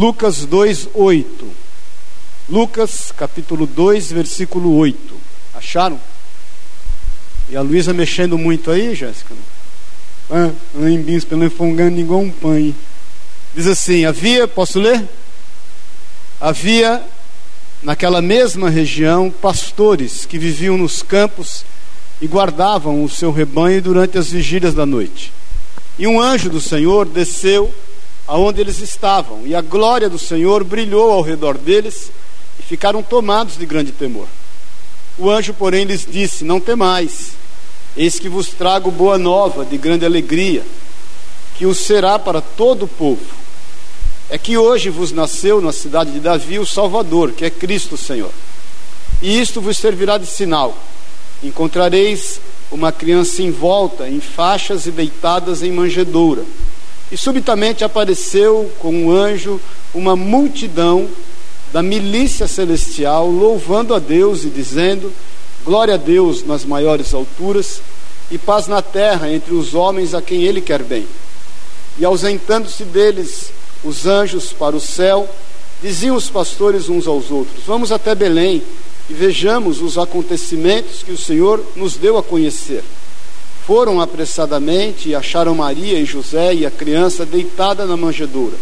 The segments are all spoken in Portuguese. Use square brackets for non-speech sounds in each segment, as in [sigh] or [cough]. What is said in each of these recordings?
Lucas 2, 8. Lucas capítulo 2, versículo 8. Acharam? E a Luísa mexendo muito aí, Jéssica? Ah, em bis, pelo enfongando igual um pãe. Diz assim: havia, posso ler? Havia naquela mesma região pastores que viviam nos campos e guardavam o seu rebanho durante as vigílias da noite. E um anjo do Senhor desceu aonde eles estavam, e a glória do Senhor brilhou ao redor deles, e ficaram tomados de grande temor. O anjo, porém, lhes disse: Não temais, eis que vos trago boa nova de grande alegria, que o será para todo o povo é que hoje vos nasceu na cidade de Davi o Salvador, que é Cristo Senhor. E isto vos servirá de sinal: encontrareis uma criança envolta em faixas e deitadas em manjedoura. E subitamente apareceu com um anjo uma multidão da milícia celestial, louvando a Deus e dizendo: Glória a Deus nas maiores alturas e paz na terra entre os homens a quem Ele quer bem. E ausentando-se deles os anjos para o céu, diziam os pastores uns aos outros: Vamos até Belém e vejamos os acontecimentos que o Senhor nos deu a conhecer. Foram apressadamente e acharam Maria e José e a criança deitada na manjedoura.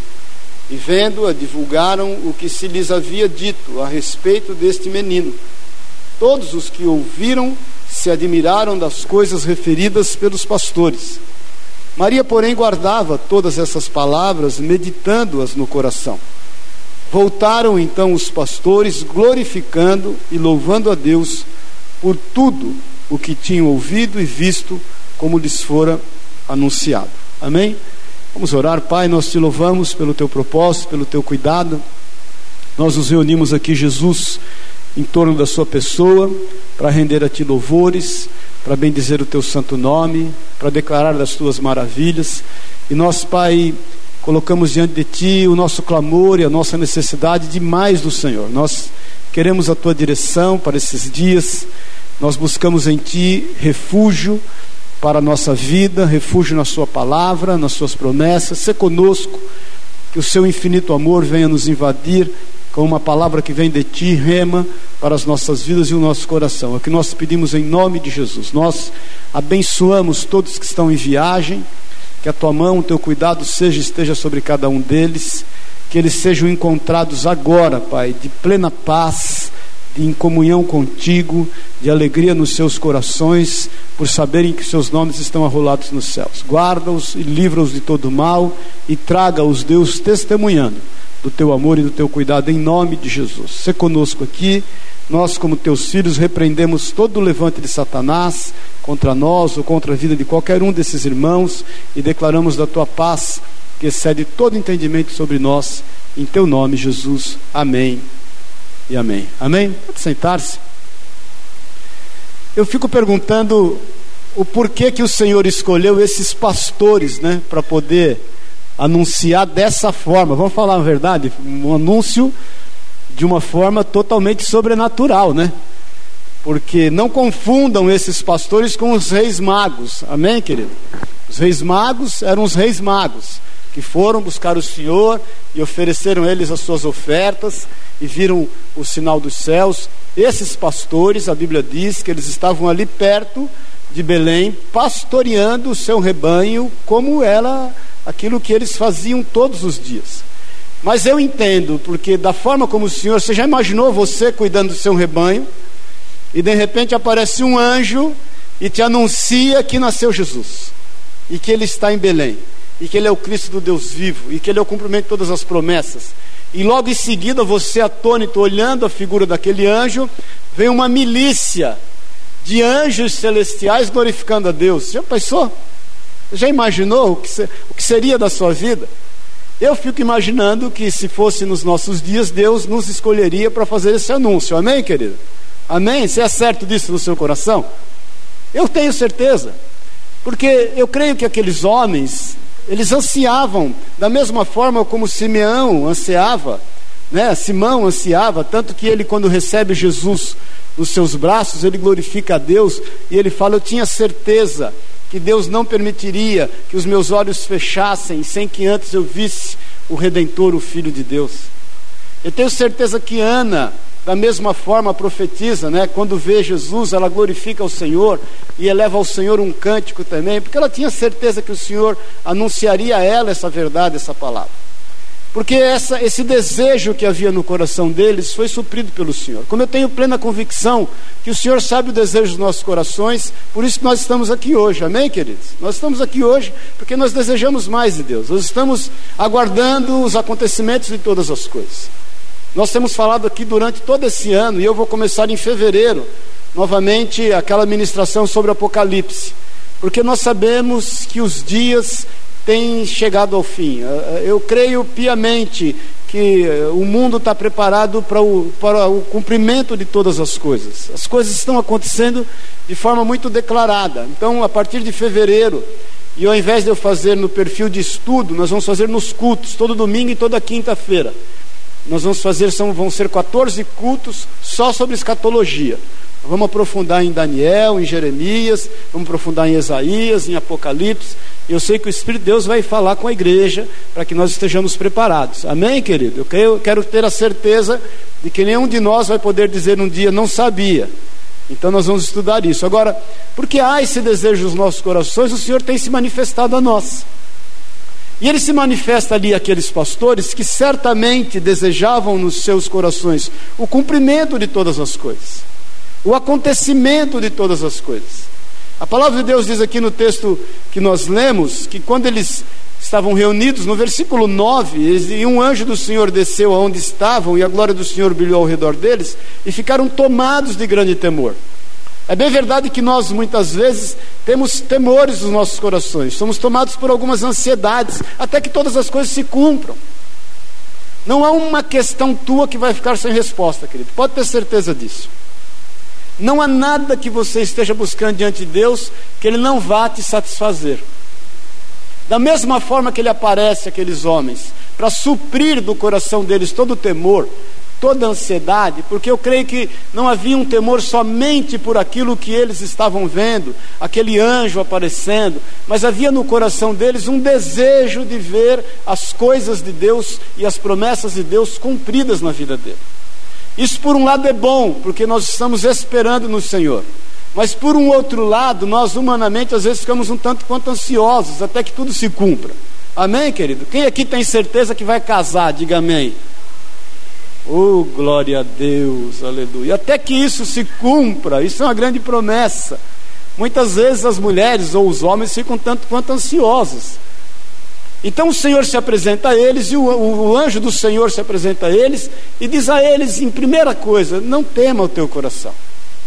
E vendo-a, divulgaram o que se lhes havia dito a respeito deste menino. Todos os que ouviram se admiraram das coisas referidas pelos pastores. Maria, porém, guardava todas essas palavras, meditando-as no coração. Voltaram então os pastores, glorificando e louvando a Deus por tudo o que tinham ouvido e visto, como lhes fora anunciado. Amém? Vamos orar, Pai. Nós te louvamos pelo teu propósito, pelo teu cuidado. Nós nos reunimos aqui, Jesus, em torno da Sua pessoa, para render a Ti louvores para bendizer o teu santo nome, para declarar das tuas maravilhas. E nós, Pai, colocamos diante de ti o nosso clamor e a nossa necessidade de mais do Senhor. Nós queremos a tua direção para esses dias. Nós buscamos em ti refúgio para a nossa vida, refúgio na sua palavra, nas suas promessas. Se conosco, que o seu infinito amor venha nos invadir com uma palavra que vem de ti, rema, para as nossas vidas e o nosso coração. É o que nós pedimos em nome de Jesus. Nós abençoamos todos que estão em viagem, que a tua mão, o teu cuidado seja esteja sobre cada um deles, que eles sejam encontrados agora, Pai, de plena paz, em comunhão contigo, de alegria nos seus corações, por saberem que seus nomes estão arrolados nos céus. Guarda-os e livra-os de todo mal e traga-os, Deus, testemunhando do teu amor e do teu cuidado, em nome de Jesus. Se conosco aqui, nós, como teus filhos, repreendemos todo o levante de Satanás contra nós ou contra a vida de qualquer um desses irmãos e declaramos da tua paz que excede todo entendimento sobre nós, em teu nome, Jesus. Amém e amém. Amém? Pode sentar-se. Eu fico perguntando o porquê que o Senhor escolheu esses pastores, né, para poder anunciar dessa forma. Vamos falar a verdade? Um anúncio de uma forma totalmente sobrenatural, né? Porque não confundam esses pastores com os reis magos. Amém, querido? Os reis magos eram os reis magos que foram buscar o Senhor e ofereceram eles as suas ofertas e viram o sinal dos céus. Esses pastores, a Bíblia diz que eles estavam ali perto de Belém, pastoreando o seu rebanho como ela aquilo que eles faziam todos os dias. Mas eu entendo, porque da forma como o Senhor, você já imaginou você cuidando do seu rebanho, e de repente aparece um anjo e te anuncia que nasceu Jesus, e que ele está em Belém, e que ele é o Cristo do Deus vivo, e que ele é o cumprimento de todas as promessas. E logo em seguida, você atônito, olhando a figura daquele anjo, vem uma milícia de anjos celestiais glorificando a Deus. Já pensou? Já imaginou o que, ser, o que seria da sua vida? Eu fico imaginando que se fosse nos nossos dias, Deus nos escolheria para fazer esse anúncio. Amém, querido? Amém? Você é certo disso no seu coração? Eu tenho certeza. Porque eu creio que aqueles homens, eles ansiavam, da mesma forma como Simeão ansiava, né? Simão ansiava, tanto que ele, quando recebe Jesus nos seus braços, ele glorifica a Deus e ele fala: Eu tinha certeza que Deus não permitiria que os meus olhos fechassem sem que antes eu visse o Redentor, o Filho de Deus. Eu tenho certeza que Ana, da mesma forma, profetiza, né? Quando vê Jesus, ela glorifica o Senhor e eleva ao Senhor um cântico também, porque ela tinha certeza que o Senhor anunciaria a ela essa verdade, essa palavra. Porque essa, esse desejo que havia no coração deles foi suprido pelo Senhor. Como eu tenho plena convicção que o Senhor sabe o desejo dos nossos corações, por isso que nós estamos aqui hoje, amém, queridos? Nós estamos aqui hoje porque nós desejamos mais de Deus, nós estamos aguardando os acontecimentos de todas as coisas. Nós temos falado aqui durante todo esse ano, e eu vou começar em fevereiro, novamente, aquela ministração sobre Apocalipse, porque nós sabemos que os dias têm chegado ao fim. Eu creio piamente que o mundo está preparado para o, para o cumprimento de todas as coisas. As coisas estão acontecendo de forma muito declarada. Então, a partir de fevereiro, e ao invés de eu fazer no perfil de estudo, nós vamos fazer nos cultos, todo domingo e toda quinta-feira. Nós vamos fazer, são, vão ser 14 cultos só sobre escatologia. Vamos aprofundar em Daniel, em Jeremias, vamos aprofundar em Isaías, em Apocalipse. Eu sei que o Espírito de Deus vai falar com a igreja para que nós estejamos preparados. Amém, querido? Eu quero ter a certeza de que nenhum de nós vai poder dizer um dia não sabia. Então nós vamos estudar isso. Agora, porque há esse desejo nos nossos corações, o Senhor tem se manifestado a nós. E ele se manifesta ali aqueles pastores que certamente desejavam nos seus corações o cumprimento de todas as coisas, o acontecimento de todas as coisas. A palavra de Deus diz aqui no texto que nós lemos que quando eles estavam reunidos, no versículo 9, e um anjo do Senhor desceu aonde estavam, e a glória do Senhor brilhou ao redor deles, e ficaram tomados de grande temor. É bem verdade que nós muitas vezes temos temores nos nossos corações, somos tomados por algumas ansiedades, até que todas as coisas se cumpram. Não há uma questão tua que vai ficar sem resposta, querido, pode ter certeza disso. Não há nada que você esteja buscando diante de Deus que Ele não vá te satisfazer. Da mesma forma que Ele aparece àqueles homens, para suprir do coração deles todo o temor, toda a ansiedade, porque eu creio que não havia um temor somente por aquilo que eles estavam vendo, aquele anjo aparecendo, mas havia no coração deles um desejo de ver as coisas de Deus e as promessas de Deus cumpridas na vida dele. Isso, por um lado, é bom, porque nós estamos esperando no Senhor. Mas, por um outro lado, nós humanamente às vezes ficamos um tanto quanto ansiosos até que tudo se cumpra. Amém, querido? Quem aqui tem certeza que vai casar? Diga amém. Oh, glória a Deus, aleluia. Até que isso se cumpra, isso é uma grande promessa. Muitas vezes as mulheres ou os homens ficam tanto quanto ansiosos. Então o Senhor se apresenta a eles, e o, o, o, anjo do Senhor se apresenta a eles, e diz a eles, em primeira coisa: não tema o teu coração,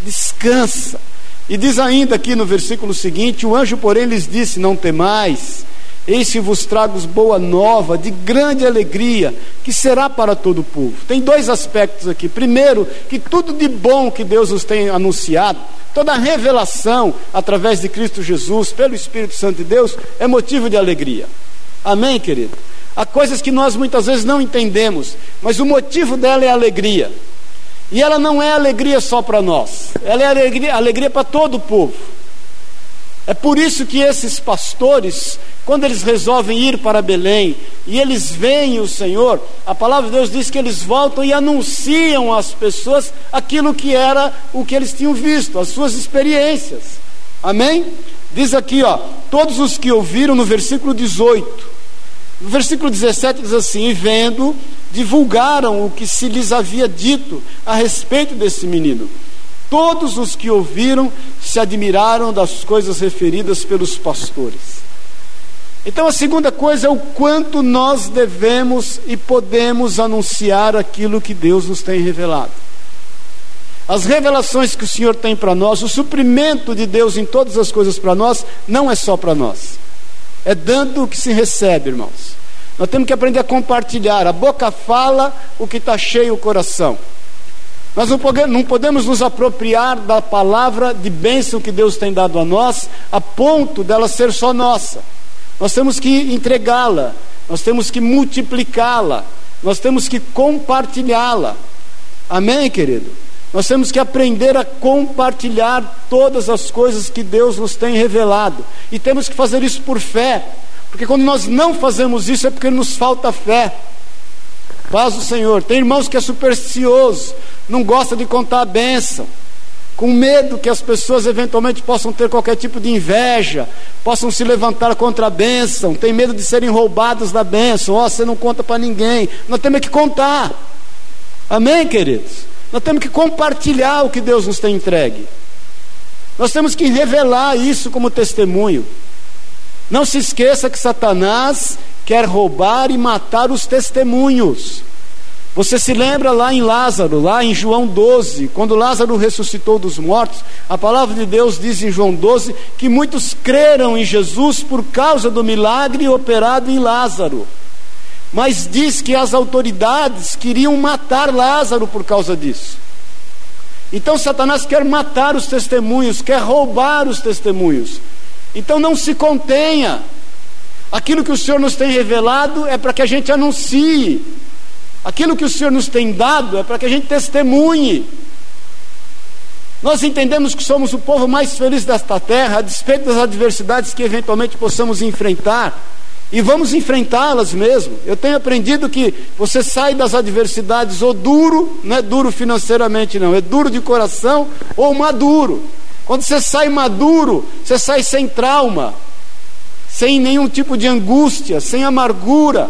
descansa. E diz ainda aqui no versículo seguinte: o anjo, porém, lhes disse: não temais, Eis que vos trago boa nova de grande alegria, que será para todo o povo. Tem dois aspectos aqui. Primeiro, que tudo de bom que Deus nos tem anunciado, toda a revelação através de Cristo Jesus, pelo Espírito Santo de Deus, é motivo de alegria. Amém, querido? Há coisas que nós muitas vezes não entendemos, mas o motivo dela é alegria. E ela não é alegria só para nós, ela é alegria, alegria para todo o povo. É por isso que esses pastores, quando eles resolvem ir para Belém e eles veem o Senhor, a palavra de Deus diz que eles voltam e anunciam às pessoas aquilo que era o que eles tinham visto, as suas experiências. Amém? Diz aqui, ó, todos os que ouviram no versículo 18. No versículo 17 diz assim: E vendo, divulgaram o que se lhes havia dito a respeito desse menino. Todos os que ouviram se admiraram das coisas referidas pelos pastores. Então, a segunda coisa é o quanto nós devemos e podemos anunciar aquilo que Deus nos tem revelado. As revelações que o Senhor tem para nós, o suprimento de Deus em todas as coisas para nós, não é só para nós, é dando o que se recebe, irmãos. Nós temos que aprender a compartilhar. A boca fala o que está cheio o coração. Nós não podemos nos apropriar da palavra de bênção que Deus tem dado a nós, a ponto dela ser só nossa. Nós temos que entregá-la, nós temos que multiplicá-la, nós temos que compartilhá-la. Amém, querido? Nós temos que aprender a compartilhar todas as coisas que Deus nos tem revelado, e temos que fazer isso por fé, Porque quando nós não fazemos isso é porque nos falta fé. Paz o Senhor. Tem irmãos que é supersticioso, não gosta de contar a bênção, com medo que as pessoas eventualmente possam ter qualquer tipo de inveja, possam se levantar contra a bênção, tem medo de serem roubados da bênção. Ó, oh, você não conta para ninguém. Nós temos que contar. Amém, queridos? Nós temos que compartilhar o que Deus nos tem entregue. Nós temos que revelar isso como testemunho. Não se esqueça que Satanás quer roubar e matar os testemunhos. Você se lembra lá em Lázaro, lá em João 12, quando Lázaro ressuscitou dos mortos, a palavra de Deus diz em João 12 que muitos creram em Jesus por causa do milagre operado em Lázaro. Mas diz que as autoridades queriam matar Lázaro por causa disso. Então Satanás quer matar os testemunhos, quer roubar os testemunhos. Então não se contenha. Aquilo que o Senhor nos tem revelado é para que a gente anuncie. Aquilo que o Senhor nos tem dado é para que a gente testemunhe. Nós entendemos que somos o povo mais feliz desta terra, a despeito das adversidades que eventualmente possamos enfrentar. E vamos enfrentá-las mesmo. Eu tenho aprendido que você sai das adversidades ou duro, não é duro financeiramente, não, é duro de coração ou maduro. Quando você sai maduro, você sai sem trauma, sem nenhum tipo de angústia, sem amargura.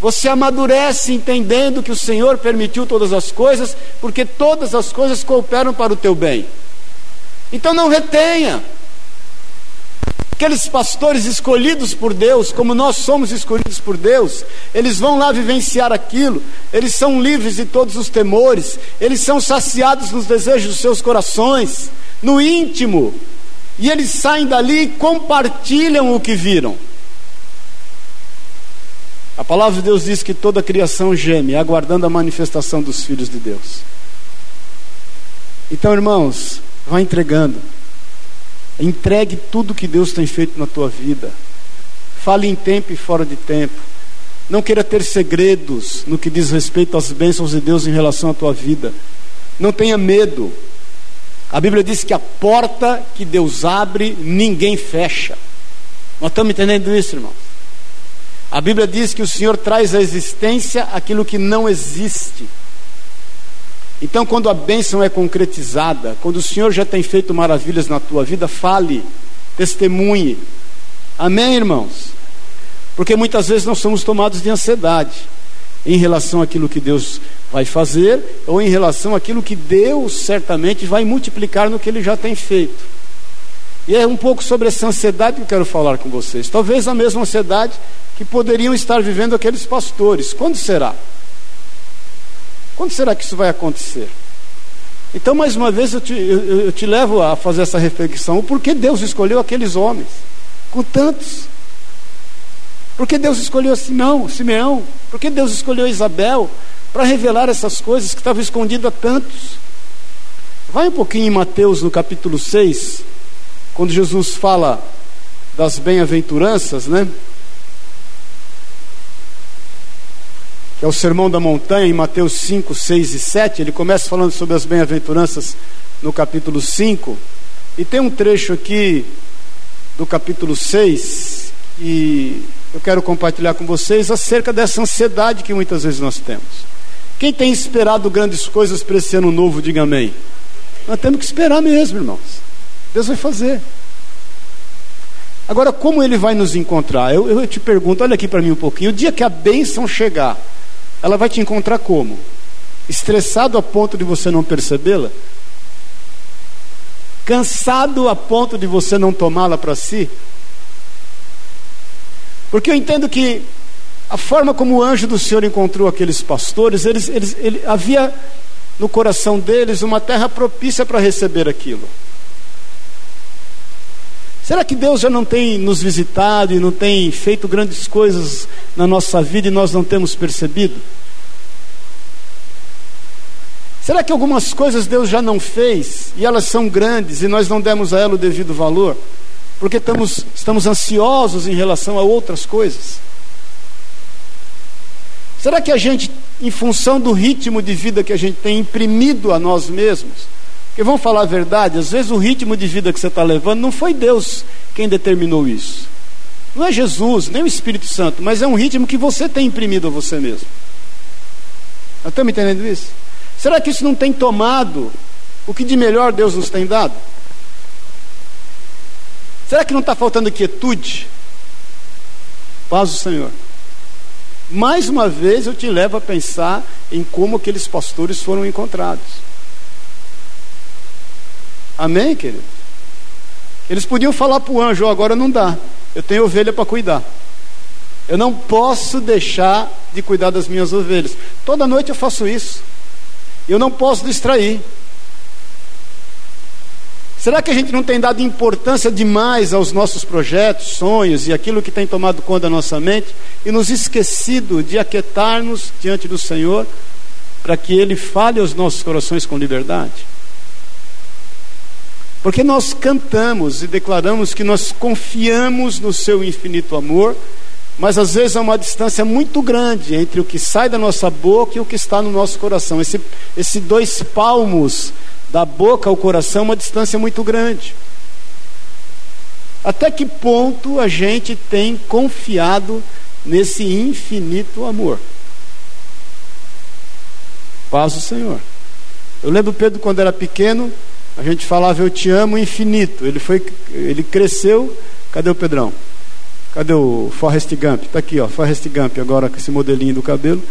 Você amadurece entendendo que o Senhor permitiu todas as coisas, porque todas as coisas cooperam para o teu bem. Então não retenha. Aqueles pastores escolhidos por Deus, como nós somos escolhidos por Deus, eles vão lá vivenciar aquilo, eles são livres de todos os temores, eles são saciados nos desejos dos seus corações, no íntimo, e eles saem dali e compartilham o que viram. A palavra de Deus diz que toda a criação geme, aguardando a manifestação dos filhos de Deus. Então, irmãos, vá entregando. Entregue tudo que Deus tem feito na tua vida. Fale em tempo e fora de tempo. Não queira ter segredos no que diz respeito às bênçãos de Deus em relação à tua vida. Não tenha medo. A Bíblia diz que a porta que Deus abre, ninguém fecha. Nós estamos entendendo isso, irmãos? A Bíblia diz que o Senhor traz à existência aquilo que não existe. Então, quando a bênção é concretizada, quando o Senhor já tem feito maravilhas na tua vida, fale, testemunhe. Amém, irmãos? Porque muitas vezes nós somos tomados de ansiedade em relação àquilo que Deus vai fazer ou em relação àquilo que Deus certamente vai multiplicar no que Ele já tem feito. E é um pouco sobre essa ansiedade que eu quero falar com vocês. Talvez a mesma ansiedade que poderiam estar vivendo aqueles pastores. Quando será? Quando será que isso vai acontecer? Então, mais uma vez, eu te, eu, eu te levo a fazer essa reflexão: o porquê Deus escolheu aqueles homens, com tantos? Por que Deus escolheu Simão, Simeão? Por que Deus escolheu Isabel para revelar essas coisas que estavam escondidas a tantos? Vai um pouquinho em Mateus no capítulo 6, quando Jesus fala das bem-aventuranças, né? que é o Sermão da Montanha, em Mateus 5, 6 e 7. Ele começa falando sobre as bem-aventuranças no capítulo 5. E tem um trecho aqui do capítulo 6 que eu quero compartilhar com vocês acerca dessa ansiedade que muitas vezes nós temos. Quem tem esperado grandes coisas para esse ano novo, diga amém. Nós temos que esperar mesmo, irmãos. Deus vai fazer. Agora, como ele vai nos encontrar? Eu, eu te pergunto, olha aqui para mim um pouquinho. O dia que a bênção chegar, ela vai te encontrar como? Estressado a ponto de você não percebê-la? Cansado a ponto de você não tomá-la para si? Porque eu entendo que a forma como o anjo do Senhor encontrou aqueles pastores, eles, eles, ele, havia no coração deles uma terra propícia para receber aquilo. Será que Deus já não tem nos visitado e não tem feito grandes coisas na nossa vida e nós não temos percebido? Será que algumas coisas Deus já não fez e elas são grandes e nós não demos a ela o devido valor? Porque estamos, estamos ansiosos em relação a outras coisas? Será que a gente, em função do ritmo de vida que a gente tem imprimido a nós mesmos, porque vamos falar a verdade, às vezes o ritmo de vida que você está levando não foi Deus quem determinou isso. Não é Jesus, nem o Espírito Santo, mas é um ritmo que você tem imprimido a você mesmo. Nós estamos entendendo isso? Será que isso não tem tomado o que de melhor Deus nos tem dado? Será que não está faltando quietude? Paz do Senhor. Mais uma vez eu te levo a pensar em como aqueles pastores foram encontrados. Amém, querido? Eles podiam falar para o anjo: agora não dá, eu tenho ovelha para cuidar. Eu não posso deixar de cuidar das minhas ovelhas. Toda noite eu faço isso. Eu não posso distrair. Será que a gente não tem dado importância demais aos nossos projetos, sonhos e aquilo que tem tomado conta da nossa mente e nos esquecido de aquietar-nos diante do Senhor para que Ele fale aos nossos corações com liberdade? Porque nós cantamos e declaramos que nós confiamos no Seu infinito amor, mas às vezes há uma distância muito grande entre o que sai da nossa boca e o que está no nosso coração. Esse, esse dois palmos da boca ao coração uma distância muito grande. Até que ponto a gente tem confiado nesse infinito amor? Paz do Senhor. Eu lembro Pedro quando era pequeno, a gente falava eu te amo infinito. Ele foi, ele cresceu. Cadê o Pedrão? Cadê o Forrest Gump? Está aqui, ó, Forrest Gump agora com esse modelinho do cabelo.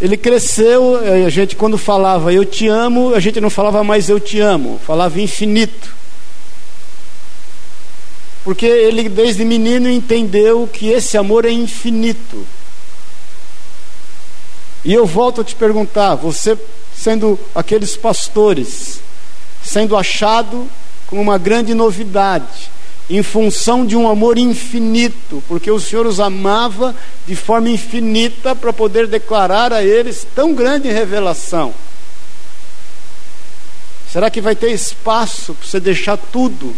Ele cresceu, a gente quando falava eu te amo, a gente não falava mais eu te amo, falava infinito. Porque ele desde menino entendeu que esse amor é infinito. E eu volto a te perguntar, você sendo aqueles pastores, sendo achado com uma grande novidade, em função de um amor infinito, porque o Senhor os amava de forma infinita para poder declarar a eles tão grande revelação. Será que vai ter espaço para você deixar tudo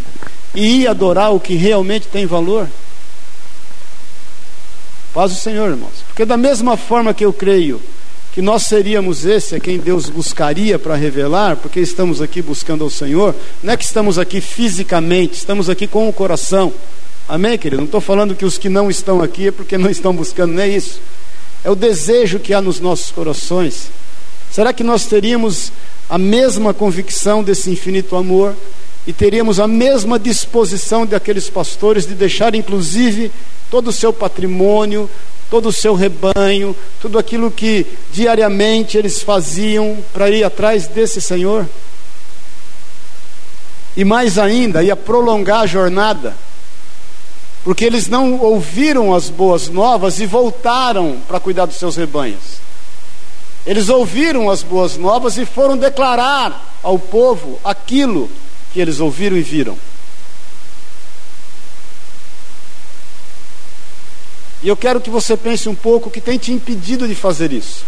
e ir adorar o que realmente tem valor? Paz o Senhor, irmãos. Porque da mesma forma que eu creio que nós seríamos esse a quem Deus buscaria para revelar, porque estamos aqui buscando ao Senhor, não é que estamos aqui fisicamente, estamos aqui com o coração. Amém, querido? Não estou falando que os que não estão aqui é porque não estão buscando, não é isso. É o desejo que há nos nossos corações. Será que nós teríamos a mesma convicção desse infinito amor e teríamos a mesma disposição daqueles pastores de deixar, inclusive, todo o seu patrimônio, todo o seu rebanho, tudo aquilo que diariamente eles faziam para ir atrás desse Senhor. E mais ainda, ia prolongar a jornada, porque eles não ouviram as boas novas e voltaram para cuidar dos seus rebanhos. Eles ouviram as boas novas e foram declarar ao povo aquilo que eles ouviram e viram. E eu quero que você pense um pouco o que tem te impedido de fazer isso.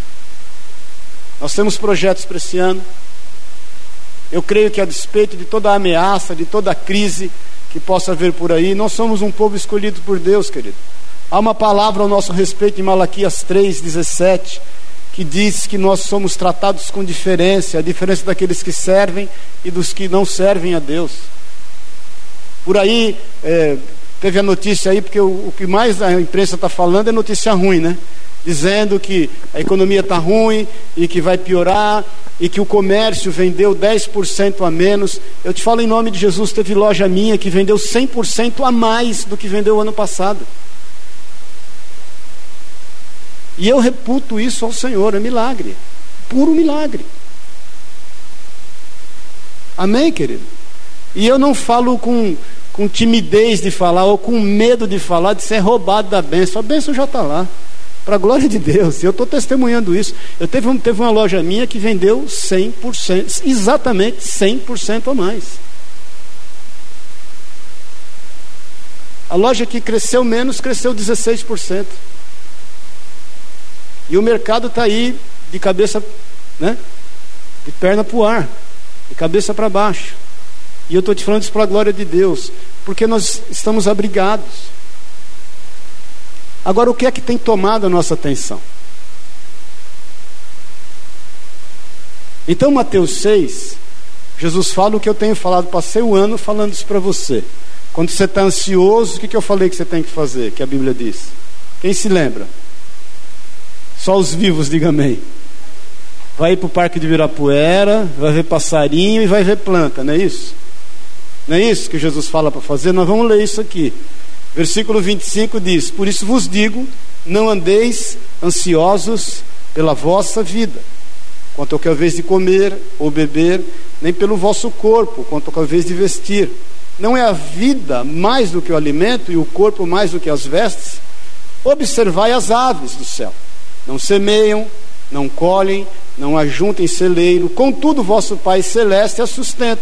Nós temos projetos para esse ano. Eu creio que a despeito de toda a ameaça, de toda a crise que possa haver por aí, nós somos um povo escolhido por Deus, querido. Há uma palavra ao nosso respeito em Malaquias 3,17, que diz que nós somos tratados com diferença, a diferença daqueles que servem e dos que não servem a Deus. Por aí, é, Teve a notícia aí, porque o, o que mais a imprensa está falando é notícia ruim, né? Dizendo que a economia está ruim e que vai piorar e que o comércio vendeu 10% a menos. Eu te falo em nome de Jesus, teve loja minha que vendeu 100% a mais do que vendeu ano passado. E eu reputo isso ao Senhor, é milagre, puro milagre. Amém, querido? E eu não falo com com timidez de falar ou com medo de falar, de ser roubado da bênção. A bênção já está lá. Para a glória de Deus, eu estou testemunhando isso. Eu teve, um, teve uma loja minha que vendeu 100%, exatamente 100% a mais. A loja que cresceu menos, cresceu 16%. E o mercado está aí de cabeça, né? De perna para o ar, de cabeça para baixo. E eu estou te falando isso para a glória de Deus, porque nós estamos abrigados. Agora, o que é que tem tomado a nossa atenção? Então, Mateus 6, Jesus fala o que eu tenho falado, passei o ano falando isso para você. Quando você está ansioso, o que, que eu falei que você tem que fazer? Que a Bíblia diz. Quem se lembra? Só os vivos, diga amém. Vai ir para o Parque de Virapuera, vai ver passarinho e vai ver planta, não é isso? Não é isso que Jesus fala para fazer? Nós vamos ler isso aqui. Versículo 25 diz: Por isso vos digo, não andeis ansiosos pela vossa vida, quanto ao é vez de comer ou beber, nem pelo vosso corpo, quanto ao é vez de vestir. Não é a vida mais do que o alimento e o corpo mais do que as vestes? Observai as aves do céu. Não semeiam, não colhem, não ajuntem celeiro, contudo vosso Pai celeste a sustenta.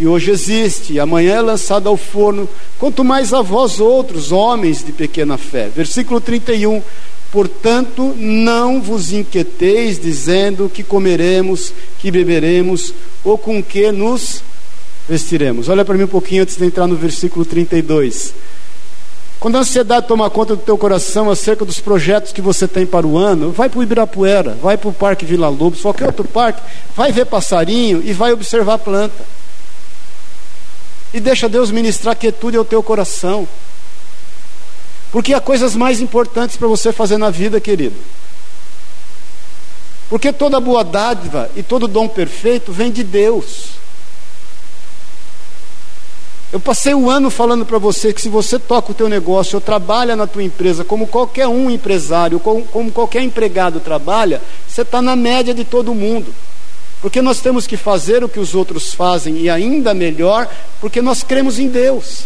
que hoje existe e amanhã é lançada ao forno, quanto mais a vós outros, homens de pequena fé. Versículo 31. Portanto, não vos inquieteis dizendo que comeremos, que beberemos ou com que nos vestiremos. Olha para mim um pouquinho antes de entrar no versículo 32. Quando a ansiedade toma conta do teu coração acerca dos projetos que você tem para o ano, vai para o Ibirapuera, vai para o Parque Vila Lobos, qualquer outro parque, vai ver passarinho e vai observar planta. E deixa Deus ministrar quietude ao teu coração. Porque há coisas mais importantes para você fazer na vida, querido. Porque toda boa dádiva e todo dom perfeito vem de Deus. Eu passei um ano falando para você que se você toca o teu negócio ou trabalha na tua empresa, como qualquer um empresário, como, como qualquer empregado trabalha, você está na média de todo mundo. Porque nós temos que fazer o que os outros fazem e ainda melhor, porque nós cremos em Deus.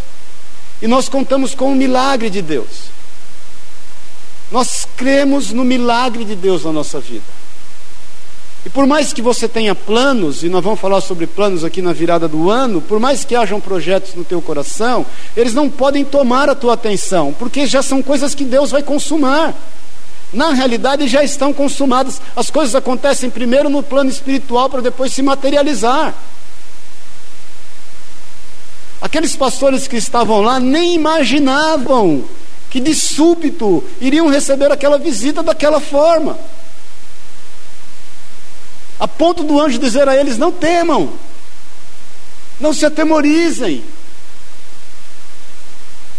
E nós contamos com o milagre de Deus. Nós cremos no milagre de Deus na nossa vida. E por mais que você tenha planos, e nós vamos falar sobre planos aqui na virada do ano, por mais que hajam projetos no teu coração, eles não podem tomar a tua atenção, porque já são coisas que Deus vai consumar. Na realidade já estão consumadas. As coisas acontecem primeiro no plano espiritual para depois se materializar. Aqueles pastores que estavam lá nem imaginavam que de súbito iriam receber aquela visita daquela forma a ponto do anjo dizer a eles: Não temam, não se atemorizem.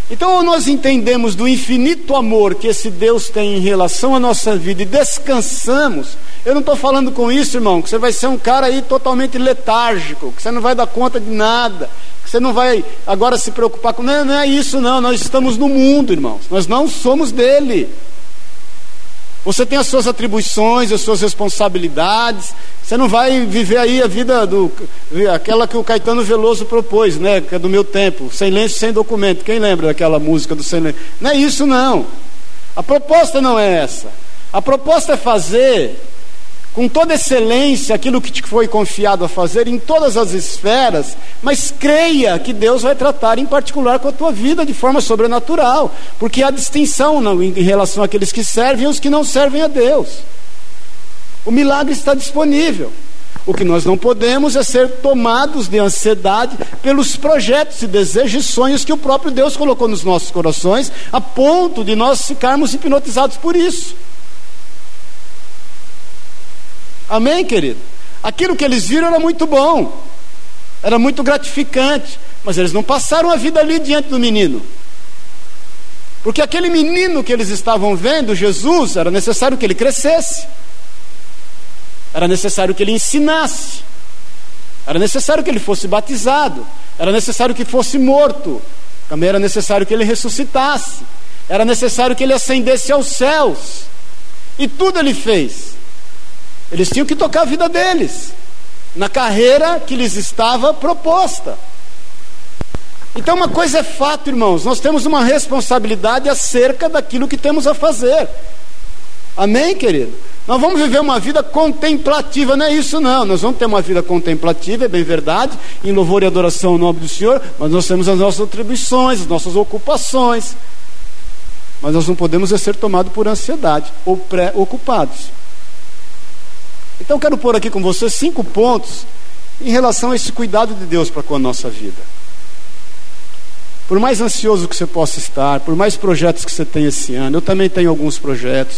Então, nós entendemos do infinito amor que esse Deus tem em relação à nossa vida e descansamos. Eu não estou falando com isso, irmão, que você vai ser um cara aí totalmente letárgico, que você não vai dar conta de nada, que você não vai agora se preocupar com. Não, não é isso, não. Nós estamos no mundo, irmãos. Nós não somos dele. Você tem as suas atribuições, as suas responsabilidades. Você não vai viver aí a vida do aquela que o Caetano Veloso propôs, né, que é do meu tempo, sem lenço, sem documento. Quem lembra daquela música do sem lenço? Não é isso não. A proposta não é essa. A proposta é fazer com toda excelência aquilo que te foi confiado a fazer em todas as esferas, mas creia que Deus vai tratar em particular com a tua vida de forma sobrenatural, porque há distinção em relação àqueles que servem e os que não servem a Deus. O milagre está disponível. O que nós não podemos é ser tomados de ansiedade pelos projetos e desejos e sonhos que o próprio Deus colocou nos nossos corações, a ponto de nós ficarmos hipnotizados por isso. Amém, querido? Aquilo que eles viram era muito bom, era muito gratificante, mas eles não passaram a vida ali diante do menino. Porque aquele menino que eles estavam vendo, Jesus, era necessário que ele crescesse, era necessário que ele ensinasse, era necessário que ele fosse batizado, era necessário que fosse morto, também era necessário que ele ressuscitasse, era necessário que ele ascendesse aos céus, e tudo ele fez. Eles tinham que tocar a vida deles, na carreira que lhes estava proposta. Então, uma coisa é fato, irmãos, nós temos uma responsabilidade acerca daquilo que temos a fazer. Amém, querido? Nós vamos viver uma vida contemplativa, não é isso não. Nós vamos ter uma vida contemplativa, é bem verdade, em louvor e adoração ao nome do Senhor, mas nós temos as nossas atribuições, as nossas ocupações. Mas nós não podemos ser tomados por ansiedade ou pré-ocupados. Então quero pôr aqui com você cinco pontos em relação a esse cuidado de Deus para com a nossa vida. Por mais ansioso que você possa estar, por mais projetos que você tenha esse ano, eu também tenho alguns projetos,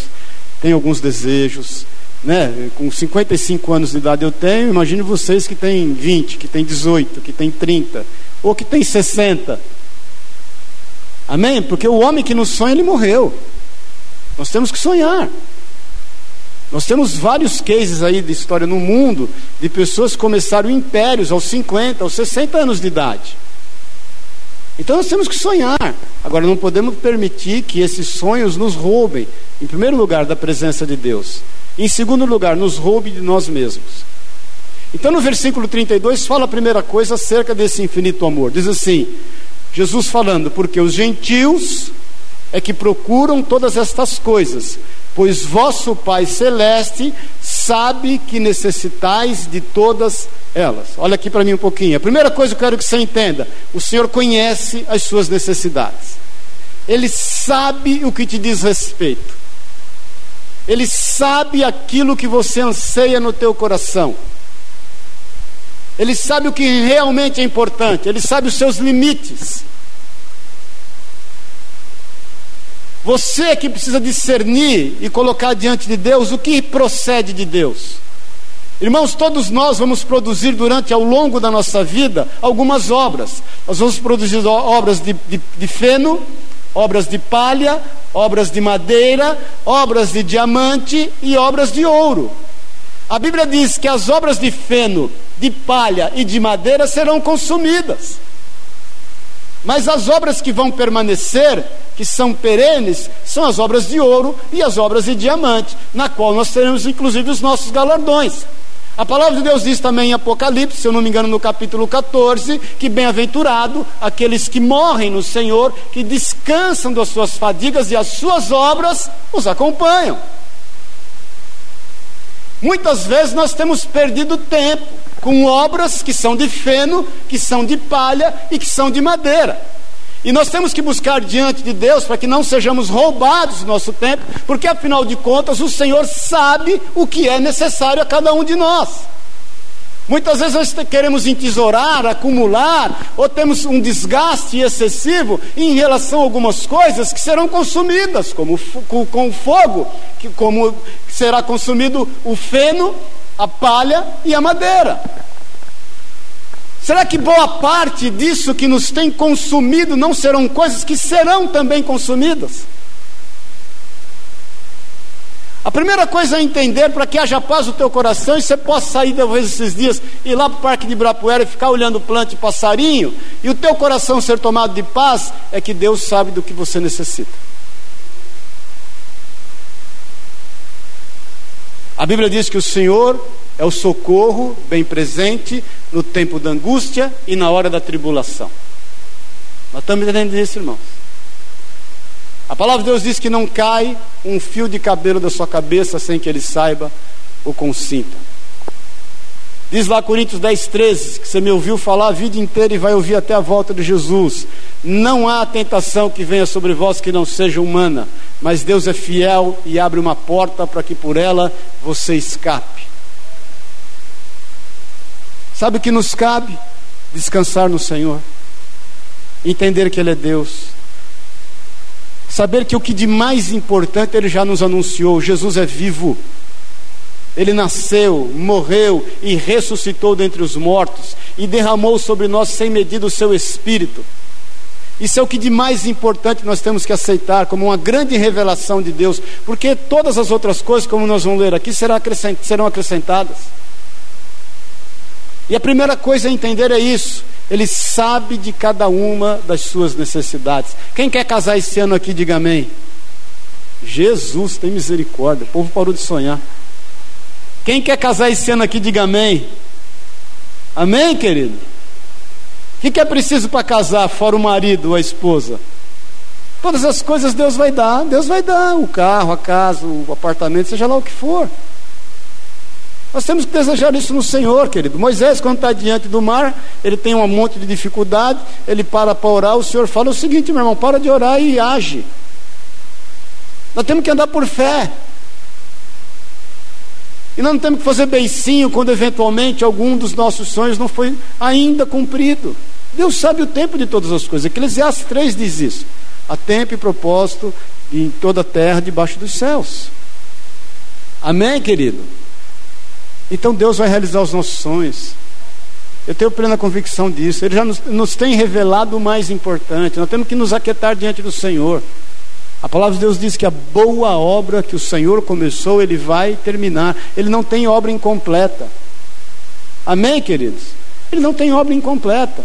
tenho alguns desejos, né? Com 55 anos de idade eu tenho, imagine vocês que têm 20, que têm 18, que têm 30, ou que têm 60. Amém? Porque o homem que não sonha, ele morreu. Nós temos que sonhar. Nós temos vários cases aí de história no mundo de pessoas que começaram impérios aos 50, aos 60 anos de idade. Então nós temos que sonhar. Agora não podemos permitir que esses sonhos nos roubem, em primeiro lugar, da presença de Deus. Em segundo lugar, nos roube de nós mesmos. Então no versículo 32 fala a primeira coisa acerca desse infinito amor. Diz assim: Jesus falando, porque os gentios é que procuram todas estas coisas, pois vosso Pai Celeste sabe que necessitais de todas elas. Olha aqui para mim um pouquinho. A primeira coisa que eu quero que você entenda: o Senhor conhece as suas necessidades, Ele sabe o que te diz respeito, Ele sabe aquilo que você anseia no teu coração. Ele sabe o que realmente é importante, ele sabe os seus limites. Você é que precisa discernir e colocar diante de Deus o que procede de Deus. Irmãos, todos nós vamos produzir durante ao longo da nossa vida algumas obras. Nós vamos produzir obras de, de, de feno, obras de palha, obras de madeira, obras de diamante e obras de ouro. A Bíblia diz que as obras de feno, de palha e de madeira serão consumidas. Mas as obras que vão permanecer, que são perenes, são as obras de ouro e as obras de diamante, na qual nós teremos inclusive os nossos galardões. A palavra de Deus diz também em Apocalipse, se eu não me engano, no capítulo 14, que bem-aventurado aqueles que morrem no Senhor, que descansam das suas fadigas e as suas obras os acompanham. Muitas vezes nós temos perdido tempo com obras que são de feno, que são de palha e que são de madeira. E nós temos que buscar diante de Deus para que não sejamos roubados do nosso tempo, porque afinal de contas o Senhor sabe o que é necessário a cada um de nós. Muitas vezes nós queremos entesourar, acumular, ou temos um desgaste excessivo em relação a algumas coisas que serão consumidas, como com o fogo, que como será consumido o feno a palha e a madeira. Será que boa parte disso que nos tem consumido não serão coisas que serão também consumidas? A primeira coisa a entender para que haja paz no teu coração e você possa sair talvez esses dias ir lá para o Parque de Ibirapuera e ficar olhando planta e passarinho e o teu coração ser tomado de paz é que Deus sabe do que você necessita. A Bíblia diz que o Senhor é o socorro bem presente no tempo da angústia e na hora da tribulação. Nós estamos entendendo isso, irmãos. A palavra de Deus diz que não cai um fio de cabelo da sua cabeça sem que ele saiba ou consinta. Diz lá Coríntios 10, 13, que você me ouviu falar a vida inteira e vai ouvir até a volta de Jesus. Não há tentação que venha sobre vós que não seja humana, mas Deus é fiel e abre uma porta para que por ela você escape. Sabe o que nos cabe? Descansar no Senhor, entender que Ele é Deus, saber que o que de mais importante Ele já nos anunciou: Jesus é vivo. Ele nasceu, morreu e ressuscitou dentre os mortos e derramou sobre nós sem medida o seu espírito. Isso é o que de mais importante nós temos que aceitar como uma grande revelação de Deus, porque todas as outras coisas, como nós vamos ler aqui, serão acrescentadas. E a primeira coisa a entender é isso. Ele sabe de cada uma das suas necessidades. Quem quer casar esse ano aqui, diga amém. Jesus tem misericórdia. O povo parou de sonhar. Quem quer casar esse ano aqui, diga amém. Amém, querido? O que, que é preciso para casar, fora o marido ou a esposa? Todas as coisas Deus vai dar, Deus vai dar o carro, a casa, o apartamento, seja lá o que for. Nós temos que desejar isso no Senhor, querido. Moisés, quando está diante do mar, ele tem um monte de dificuldade, ele para para orar, o Senhor fala o seguinte, meu irmão, para de orar e age. Nós temos que andar por fé. E nós não temos que fazer beicinho quando eventualmente algum dos nossos sonhos não foi ainda cumprido. Deus sabe o tempo de todas as coisas. Eclesiastes 3 diz isso. Há tempo e propósito em toda a terra debaixo dos céus. Amém, querido? Então Deus vai realizar os nossos sonhos. Eu tenho plena convicção disso. Ele já nos, nos, tem revelado o mais importante. Nós temos que nos aquietar diante do Senhor. A palavra de Deus diz que a boa obra que o Senhor começou, Ele vai terminar. Ele não tem obra incompleta. Amém, queridos? Ele não tem obra incompleta.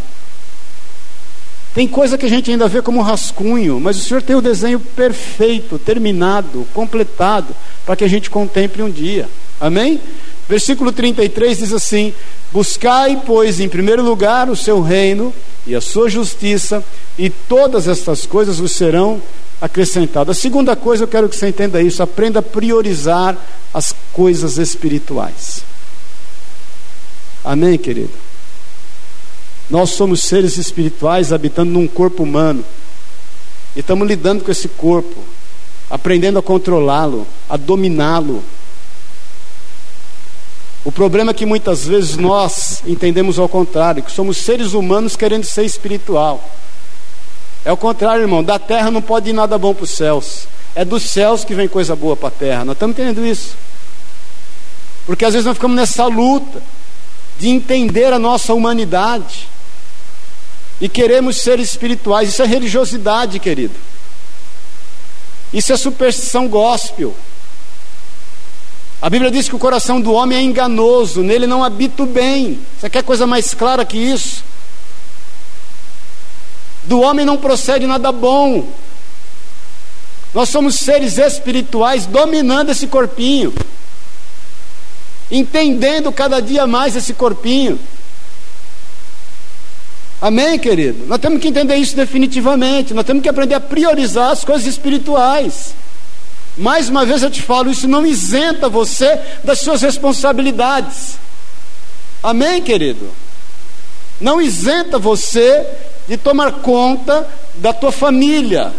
Tem coisa que a gente ainda vê como rascunho, mas o Senhor tem o desenho perfeito, terminado, completado, para que a gente contemple um dia. Amém? Versículo 33 diz assim: Buscai, pois, em primeiro lugar o seu reino e a sua justiça, e todas estas coisas vos serão acrescentadas. A segunda coisa, eu quero que você entenda isso: aprenda a priorizar as coisas espirituais. Amém, querido? Nós somos seres espirituais habitando num corpo humano, e estamos lidando com esse corpo, aprendendo a controlá-lo, a dominá-lo o problema é que muitas vezes nós entendemos ao contrário, que somos seres humanos querendo ser espiritual. É o contrário, irmão. Da terra não pode ir nada bom para os céus. É dos céus que vem coisa boa para a terra. Nós estamos entendendo isso. Porque às vezes nós ficamos nessa luta de entender a nossa humanidade e queremos ser espirituais. Isso é religiosidade, querido. Isso é superstição gospel. A Bíblia diz que o coração do homem é enganoso, nele não habita o bem. Você quer coisa mais clara que isso? Do homem não procede nada bom. Nós somos seres espirituais dominando esse corpinho, entendendo cada dia mais esse corpinho. Amém, querido? Nós temos que entender isso definitivamente. Nós temos que aprender a priorizar as coisas espirituais. Mais uma vez eu te falo, isso não isenta você das suas responsabilidades. Amém, querido? Não isenta você de tomar conta da tua família.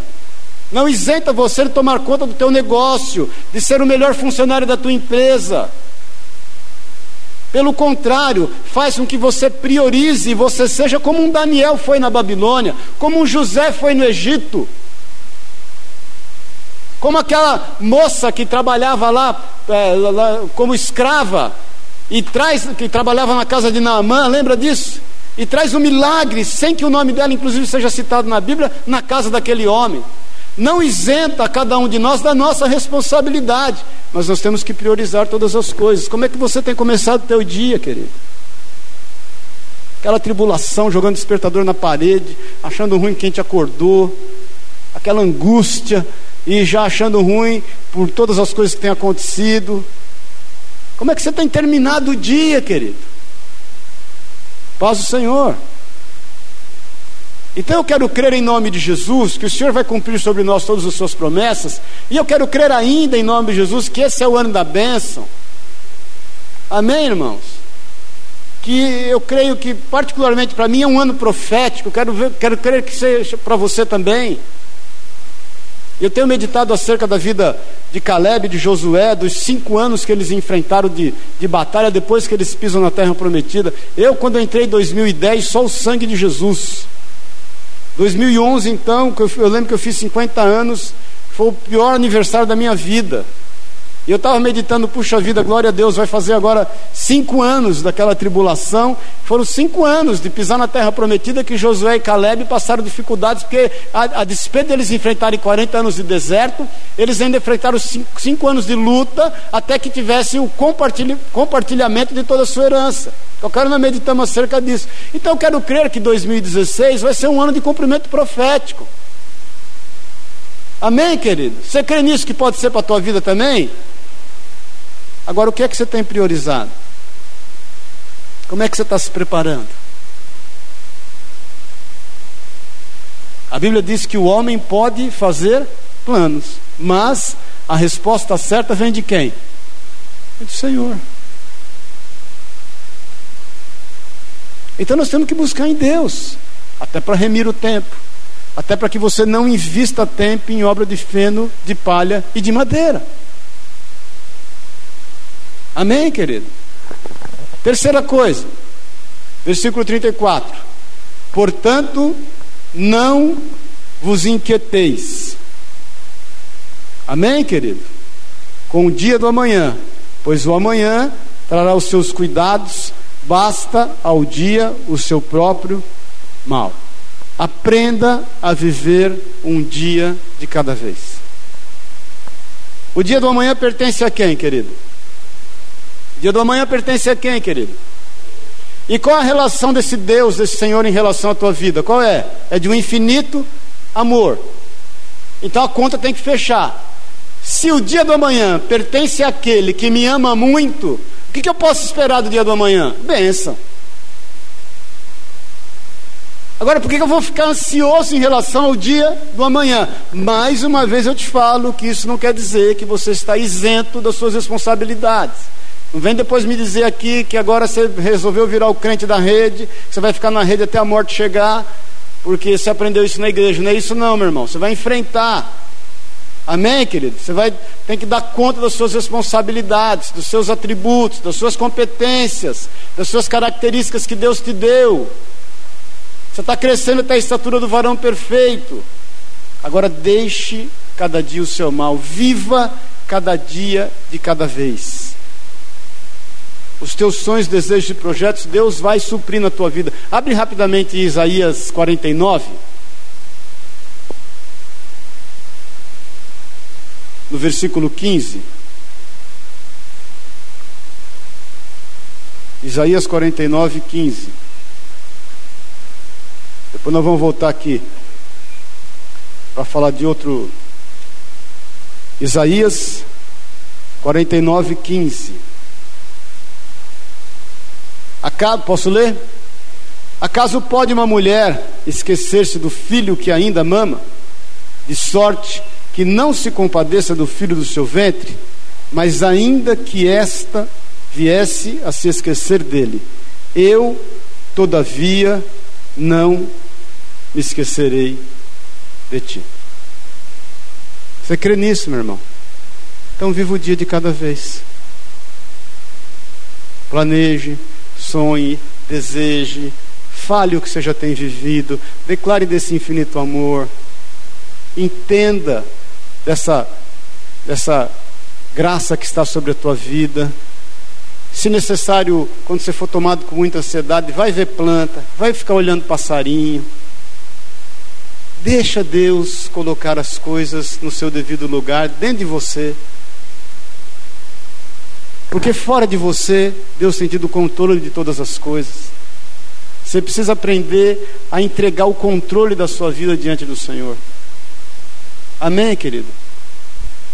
Não isenta você de tomar conta do teu negócio, de ser o melhor funcionário da tua empresa. Pelo contrário, faz com que você priorize e você seja como um Daniel foi na Babilônia, como um José foi no Egito. Como aquela moça que trabalhava lá, é, lá como escrava e traz que trabalhava na casa de Naamã, lembra disso? E traz um milagre sem que o nome dela inclusive seja citado na Bíblia na casa daquele homem. Não isenta cada um de nós da nossa responsabilidade, mas nós temos que priorizar todas as coisas. Como é que você tem começado o teu dia, querido? Aquela tribulação, jogando despertador na parede, achando ruim quem te acordou, aquela angústia, e já achando ruim por todas as coisas que têm acontecido. Como é que você tem terminado o dia, querido? Paz do Senhor. Então eu quero crer em nome de Jesus que o Senhor vai cumprir sobre nós todas as suas promessas, e eu quero crer ainda em nome de Jesus que esse é o ano da bênção. Amém, irmãos? Que eu creio que, particularmente para mim, é um ano profético, quero, ver, quero crer que seja para você também. Eu tenho meditado acerca da vida de Caleb de Josué, dos cinco anos que eles enfrentaram de, de batalha depois que eles pisam na terra prometida. Eu, quando entrei em 2010, só o sangue de Jesus. 2011, então, eu lembro que eu fiz 50 anos, foi o pior aniversário da minha vida. E eu estava meditando, puxa vida, glória a Deus, vai fazer agora cinco anos daquela tribulação. Foram cinco anos de pisar na terra prometida que Josué e Caleb passaram dificuldades, porque a, a despeito deles enfrentarem 40 anos de deserto, eles ainda enfrentaram cinco, cinco anos de luta até que tivessem o compartilha, compartilhamento de toda a sua herança. Eu quero nós meditamos acerca disso. Então eu quero crer que 2016 vai ser um ano de cumprimento profético. Amém, querido? Você crê nisso que pode ser para a tua vida também? Agora, o que é que você tem priorizado? Como é que você está se preparando? A Bíblia diz que o homem pode fazer planos, mas a resposta certa vem de quem? É do Senhor. Então nós temos que buscar em Deus, até para remir o tempo, até para que você não invista tempo em obra de feno, de palha e de madeira. Amém, querido? Terceira coisa, versículo 34. Portanto, não vos inquieteis. Amém, querido? Com o dia do amanhã, pois o amanhã trará os seus cuidados, basta ao dia o seu próprio mal. Aprenda a viver um dia de cada vez. O dia do amanhã pertence a quem, querido? Dia do amanhã pertence a quem, querido? E qual a relação desse Deus, desse Senhor em relação à tua vida? Qual é? É de um infinito amor. Então a conta tem que fechar. Se o dia do amanhã pertence àquele que me ama muito, o que, que eu posso esperar do dia do amanhã? Bênção. Agora, por que eu vou ficar ansioso em relação ao dia do amanhã? Mais uma vez eu te falo que isso não quer dizer que você está isento das suas responsabilidades. Não vem depois me dizer aqui que agora você resolveu virar o crente da rede, você vai ficar na rede até a morte chegar, porque você aprendeu isso na igreja. Não é isso não, meu irmão. Você vai enfrentar. Amém, querido? Você vai tem que dar conta das suas responsabilidades, dos seus atributos, das suas competências, das suas características que Deus te deu. Você está crescendo até a estatura do varão perfeito. Agora deixe cada dia o seu mal, viva cada dia de cada vez. Os teus sonhos, desejos e projetos, Deus vai suprir na tua vida. Abre rapidamente Isaías 49. No versículo 15. Isaías 49, 15. Depois nós vamos voltar aqui para falar de outro. Isaías 49, 15. Acaso, posso ler? Acaso pode uma mulher esquecer-se do filho que ainda mama, de sorte que não se compadeça do filho do seu ventre, mas ainda que esta viesse a se esquecer dele, eu, todavia, não me esquecerei de ti. Você crê nisso, meu irmão? Então viva o dia de cada vez. Planeje, sonhe, deseje, fale o que você já tem vivido, declare desse infinito amor, entenda dessa, dessa graça que está sobre a tua vida. Se necessário, quando você for tomado com muita ansiedade, vai ver planta, vai ficar olhando passarinho Deixa Deus colocar as coisas no seu devido lugar dentro de você. Porque fora de você, Deus tem tido o controle de todas as coisas. Você precisa aprender a entregar o controle da sua vida diante do Senhor. Amém, querido?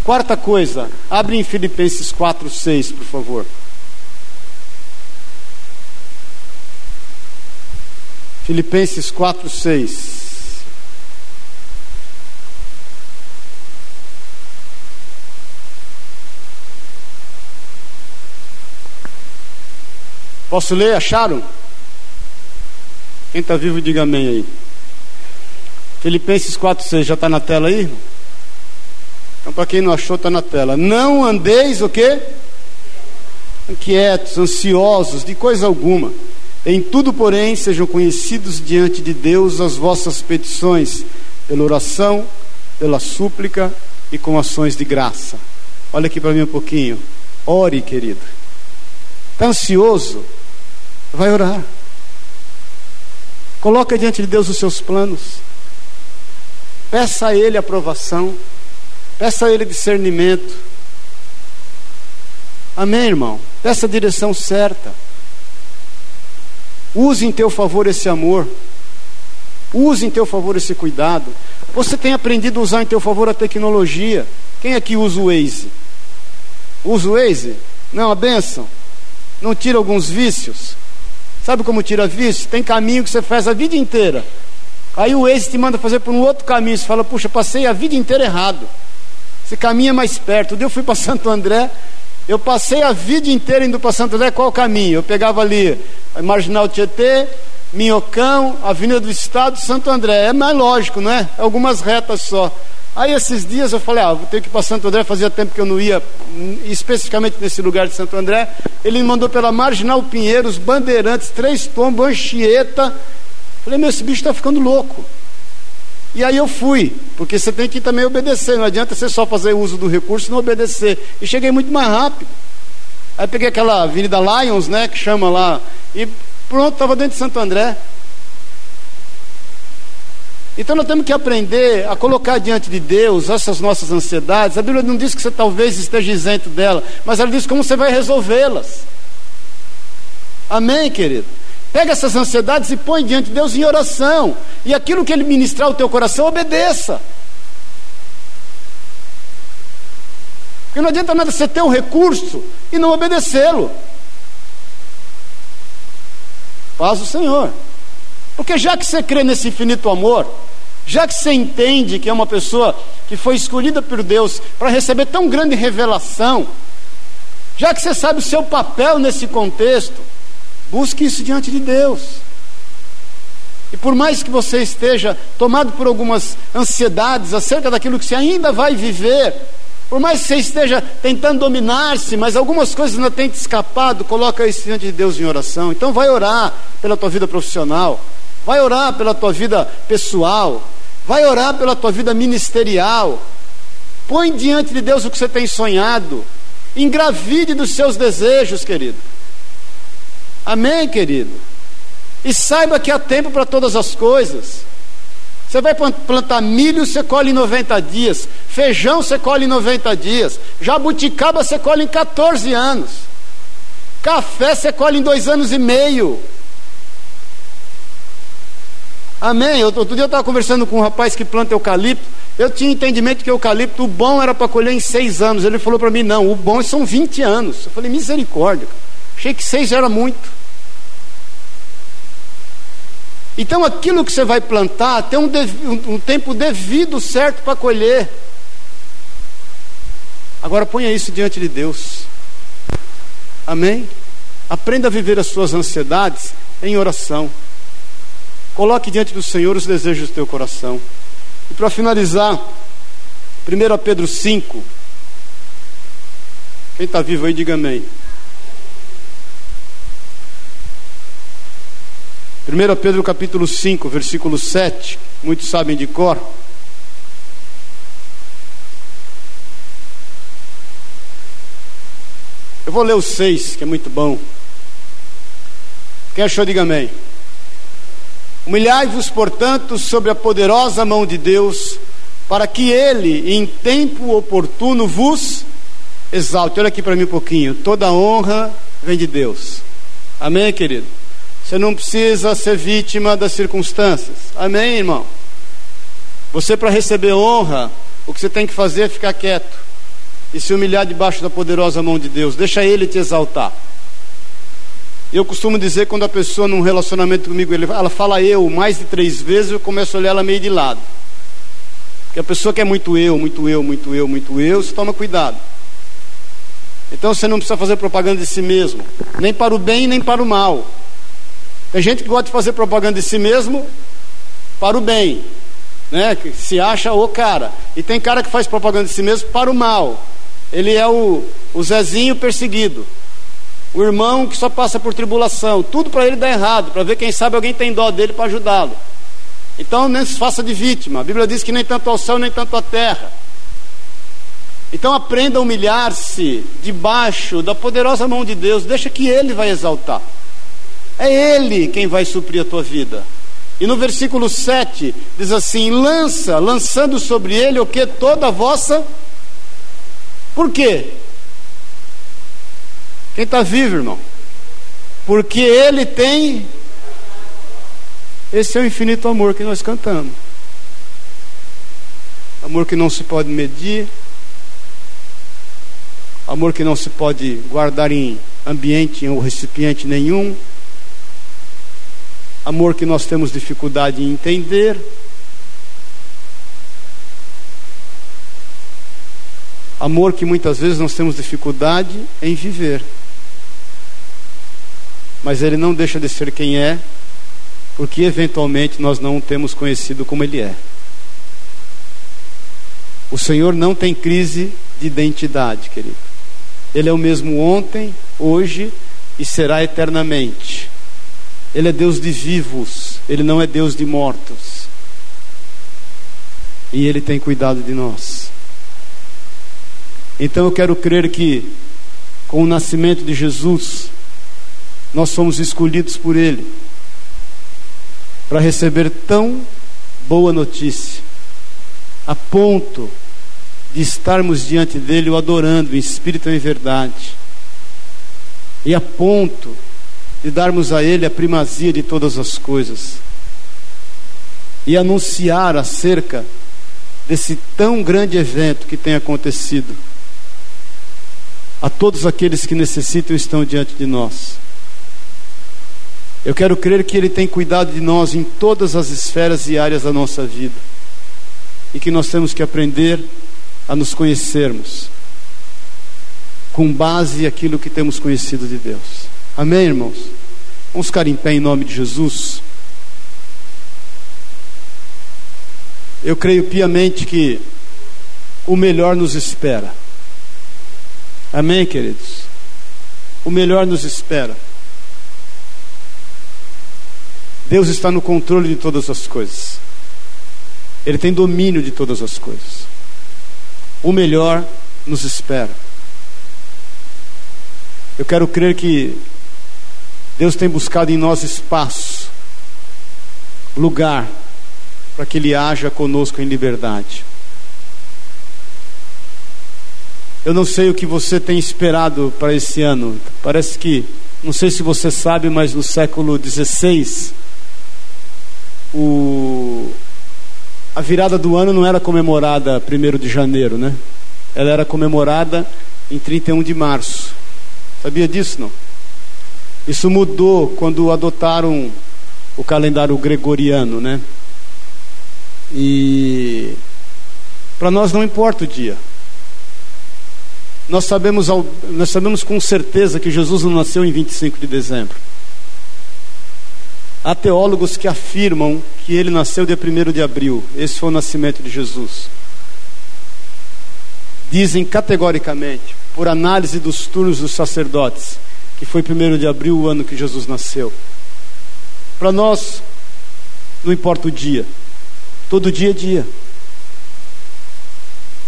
Quarta coisa, abre em Filipenses 4, 6, por favor. Filipenses 4, 6. Posso ler? Acharam? Quem está vivo, diga amém aí. Filipenses 4,6 já está na tela aí? Então, para quem não achou, está na tela. Não andeis o quê? Inquietos, ansiosos, de coisa alguma. Em tudo, porém, sejam conhecidos diante de Deus as vossas petições, pela oração, pela súplica e com ações de graça. Olha aqui para mim um pouquinho. Ore, querido. Está ansioso? Vai orar. Coloca diante de Deus os seus planos. Peça a Ele aprovação. Peça a Ele discernimento. Amém, irmão? Peça a direção certa. Use em teu favor esse amor. Use em teu favor esse cuidado. Você tem aprendido a usar em teu favor a tecnologia. Quem aqui usa o Waze? Usa o Waze? Não, a benção. Não tira alguns vícios? Sabe como tira vício? Tem caminho que você faz a vida inteira. Aí o ex te manda fazer por um outro caminho. Você fala, puxa, passei a vida inteira errado. Esse caminho é mais perto. Eu fui para [laughs] Santo André, eu passei a vida inteira indo para Santo André, qual o caminho? Eu pegava ali a Marginal Tietê, Minhocão, Avenida do Estado, Santo André. É mais lógico, não é algumas retas só. Aí esses dias eu falei, ah, vou ter que ir para Santo André, fazia tempo que eu não ia especificamente nesse lugar de Santo André. Ele me mandou pela Marginal Pinheiros, Bandeirantes, Três Tombos, Anchieta. Falei, meu, esse bicho está ficando louco. E aí eu fui, porque você tem que também obedecer, não adianta você só fazer uso do recurso e não obedecer. E cheguei muito mais rápido. Aí peguei aquela Avenida Lions, né, que chama lá, e pronto, estava dentro de Santo André. Então nós temos que aprender a colocar diante de Deus essas nossas ansiedades. A Bíblia não diz que você talvez esteja isento dela, mas ela diz como você vai resolvê-las. Amém, querido? Pega essas ansiedades e põe diante de Deus em oração. E aquilo que Ele ministrar o teu coração, obedeça. Porque não adianta nada você ter um recurso e não obedecê-lo. Paz o Senhor. Porque já que você crê nesse infinito amor, já que você entende que é uma pessoa que foi escolhida por Deus para receber tão grande revelação, já que você sabe o seu papel nesse contexto, busque isso diante de Deus. E por mais que você esteja tomado por algumas ansiedades acerca daquilo que você ainda vai viver, por mais que você esteja tentando dominar-se, mas algumas coisas ainda têm te escapado, coloca isso diante de Deus em oração. Então vai orar pela tua vida profissional, vai orar pela tua vida pessoal, Vai orar pela tua vida ministerial. Põe diante de Deus o que você tem sonhado. Engravide dos seus desejos, querido. Amém, querido? E saiba que há tempo para todas as coisas. Você vai plantar milho, você colhe em 90 dias. Feijão, você colhe em 90 dias. Jabuticaba, você colhe em 14 anos. Café, você colhe em dois anos e meio. Amém. Outro dia eu estava conversando com um rapaz que planta eucalipto. Eu tinha entendimento que eucalipto, o bom era para colher em seis anos. Ele falou para mim: não, o bom são 20 anos. Eu falei: misericórdia. Achei que seis era muito. Então aquilo que você vai plantar tem um, um tempo devido certo para colher. Agora ponha isso diante de Deus. Amém? Aprenda a viver as suas ansiedades em oração. Coloque diante do Senhor os desejos do teu coração. E para finalizar, 1 Pedro 5. Quem está vivo aí, diga amém. 1 Pedro capítulo 5, versículo 7. Muitos sabem de cor. Eu vou ler o 6, que é muito bom. Quem achou, diga amém. Humilhai-vos, portanto, sobre a poderosa mão de Deus, para que Ele, em tempo oportuno, vos exalte. Olha aqui para mim um pouquinho. Toda honra vem de Deus. Amém, querido? Você não precisa ser vítima das circunstâncias. Amém, irmão? Você, para receber honra, o que você tem que fazer é ficar quieto e se humilhar debaixo da poderosa mão de Deus. Deixa Ele te exaltar. Eu costumo dizer quando a pessoa num relacionamento comigo, ela fala eu mais de três vezes, eu começo a olhar ela meio de lado. Porque a pessoa quer muito eu, muito eu, muito eu, muito eu, você toma cuidado. Então você não precisa fazer propaganda de si mesmo, nem para o bem nem para o mal. Tem gente que gosta de fazer propaganda de si mesmo para o bem, né? Que se acha o cara. E tem cara que faz propaganda de si mesmo para o mal. Ele é o, o Zezinho perseguido o irmão que só passa por tribulação, tudo para ele dá errado, para ver quem sabe alguém tem dó dele para ajudá-lo. Então nem se faça de vítima. A Bíblia diz que nem tanto ao céu, nem tanto à terra. Então aprenda a humilhar-se debaixo da poderosa mão de Deus, deixa que Ele vai exaltar. É Ele quem vai suprir a tua vida. E no versículo 7 diz assim: lança, lançando sobre ele o que? Toda a vossa. Por quê? Quem está vivo, irmão? Porque Ele tem. Esse é o infinito amor que nós cantamos. Amor que não se pode medir. Amor que não se pode guardar em ambiente ou recipiente nenhum. amor que nós temos dificuldade em entender, amor que muitas vezes nós temos dificuldade em viver. Mas ele não deixa de ser quem é, porque eventualmente nós não o temos conhecido como ele é. O Senhor não tem crise de identidade, querido. Ele é o mesmo ontem, hoje e será eternamente. Ele é Deus de vivos, ele não é Deus de mortos. E ele tem cuidado de nós. Então eu quero crer que, com o nascimento de Jesus, nós somos escolhidos por Ele para receber tão boa notícia, a ponto de estarmos diante dele o adorando em espírito e em verdade, e a ponto de darmos a ele a primazia de todas as coisas, e anunciar acerca desse tão grande evento que tem acontecido a todos aqueles que necessitam estão diante de nós. Eu quero crer que Ele tem cuidado de nós em todas as esferas e áreas da nossa vida, e que nós temos que aprender a nos conhecermos com base aquilo que temos conhecido de Deus. Amém, irmãos? Vamos ficar em pé em nome de Jesus. Eu creio piamente que o melhor nos espera. Amém, queridos? O melhor nos espera. Deus está no controle de todas as coisas. Ele tem domínio de todas as coisas. O melhor nos espera. Eu quero crer que Deus tem buscado em nós espaço, lugar, para que Ele haja conosco em liberdade. Eu não sei o que você tem esperado para esse ano. Parece que, não sei se você sabe, mas no século XVI, o, a virada do ano não era comemorada 1 de janeiro, né? Ela era comemorada em 31 de março. Sabia disso, não? Isso mudou quando adotaram o calendário gregoriano, né? E para nós não importa o dia. Nós sabemos, nós sabemos com certeza que Jesus não nasceu em 25 de dezembro. Há teólogos que afirmam que ele nasceu dia 1 de abril. Esse foi o nascimento de Jesus. Dizem categoricamente, por análise dos turnos dos sacerdotes, que foi 1 de abril o ano que Jesus nasceu. Para nós, não importa o dia, todo dia é dia,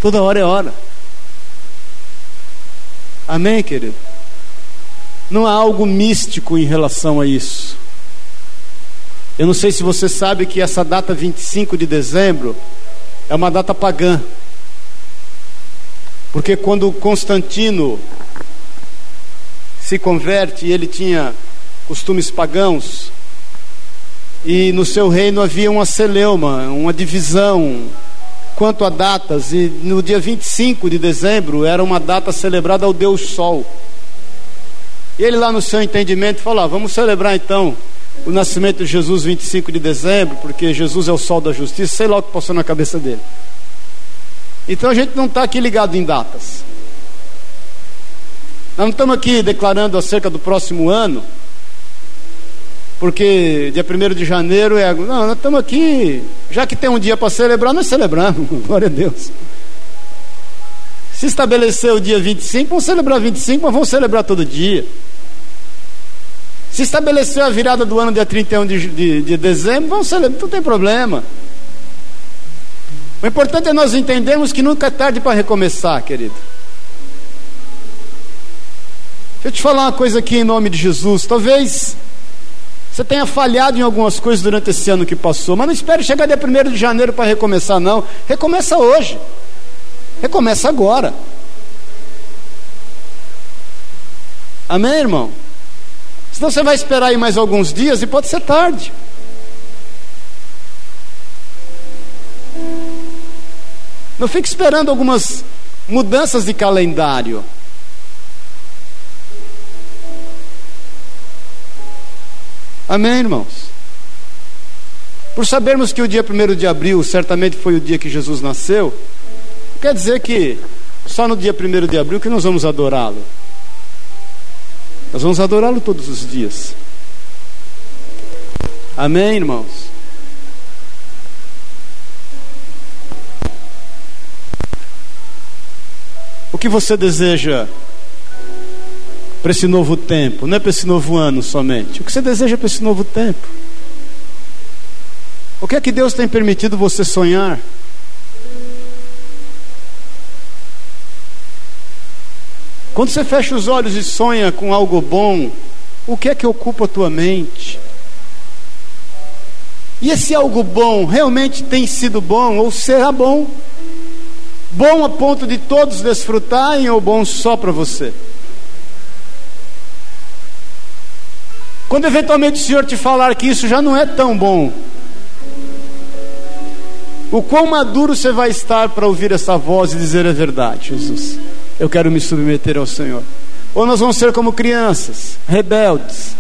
toda hora é hora. Amém, querido? Não há algo místico em relação a isso. Eu não sei se você sabe que essa data 25 de dezembro é uma data pagã. Porque quando Constantino se converte, ele tinha costumes pagãos, e no seu reino havia uma celeuma, uma divisão, quanto a datas, e no dia 25 de dezembro era uma data celebrada ao Deus Sol. E ele, lá no seu entendimento, falou: ah, vamos celebrar então o nascimento de Jesus 25 de dezembro, porque Jesus é o sol da justiça, sei lá o que passou na cabeça dele. Então a gente não está aqui ligado em datas. Nós não estamos aqui declarando acerca do próximo ano, porque dia 1 de janeiro é. Não, nós estamos aqui, já que tem um dia para celebrar, nós celebramos, [laughs] glória a Deus. Se estabeleceu o dia 25, vamos celebrar 25, mas vamos celebrar todo dia. Se estabeleceu a virada do ano dia 31 de, de, de dezembro, vamos celebrar, não tem problema. O importante é nós entendermos que nunca é tarde para recomeçar, querido. Deixa eu te falar uma coisa aqui em nome de Jesus. Talvez você tenha falhado em algumas coisas durante esse ano que passou, mas não espere chegar dia 1 de janeiro para recomeçar, não. Recomeça hoje. Recomeça agora. Amém, irmão? Senão você vai esperar aí mais alguns dias e pode ser tarde. Não fique esperando algumas mudanças de calendário. Amém, irmãos? Por sabermos que o dia 1 de abril certamente foi o dia que Jesus nasceu, quer dizer que só no dia 1 de abril que nós vamos adorá-lo. Nós vamos adorá-lo todos os dias. Amém, irmãos? O que você deseja para esse novo tempo? Não é para esse novo ano somente. O que você deseja para esse novo tempo? O que é que Deus tem permitido você sonhar? Quando você fecha os olhos e sonha com algo bom, o que é que ocupa a tua mente? E esse algo bom realmente tem sido bom ou será bom? Bom a ponto de todos desfrutarem ou bom só para você? Quando eventualmente o Senhor te falar que isso já não é tão bom, o quão maduro você vai estar para ouvir essa voz e dizer a verdade, Jesus? Eu quero me submeter ao Senhor. Ou nós vamos ser como crianças, rebeldes,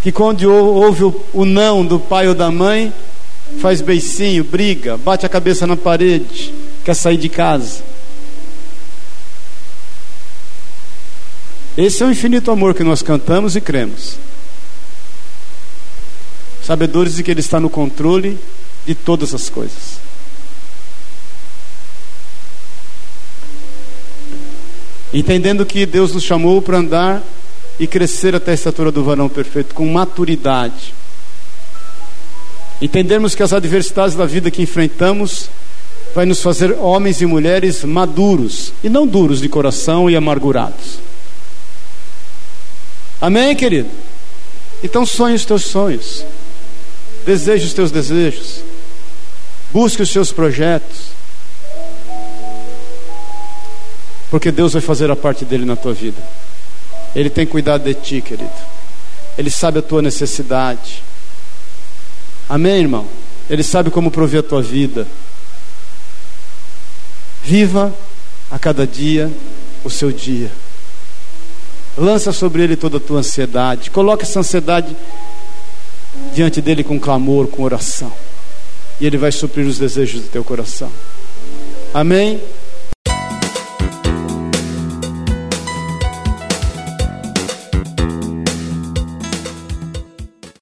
que quando ouve o não do pai ou da mãe, faz beicinho, briga, bate a cabeça na parede, quer sair de casa. Esse é o infinito amor que nós cantamos e cremos. Sabedores de que Ele está no controle de todas as coisas. Entendendo que Deus nos chamou para andar e crescer até a estatura do varão perfeito, com maturidade. Entendermos que as adversidades da vida que enfrentamos vai nos fazer homens e mulheres maduros e não duros de coração e amargurados. Amém, querido? Então sonhe os teus sonhos, deseje os teus desejos, busque os seus projetos, porque Deus vai fazer a parte dele na tua vida. Ele tem cuidado de ti, querido. Ele sabe a tua necessidade. Amém, irmão? Ele sabe como prover a tua vida. Viva a cada dia o seu dia. Lança sobre ele toda a tua ansiedade. Coloque essa ansiedade diante dele com clamor, com oração. E ele vai suprir os desejos do teu coração. Amém?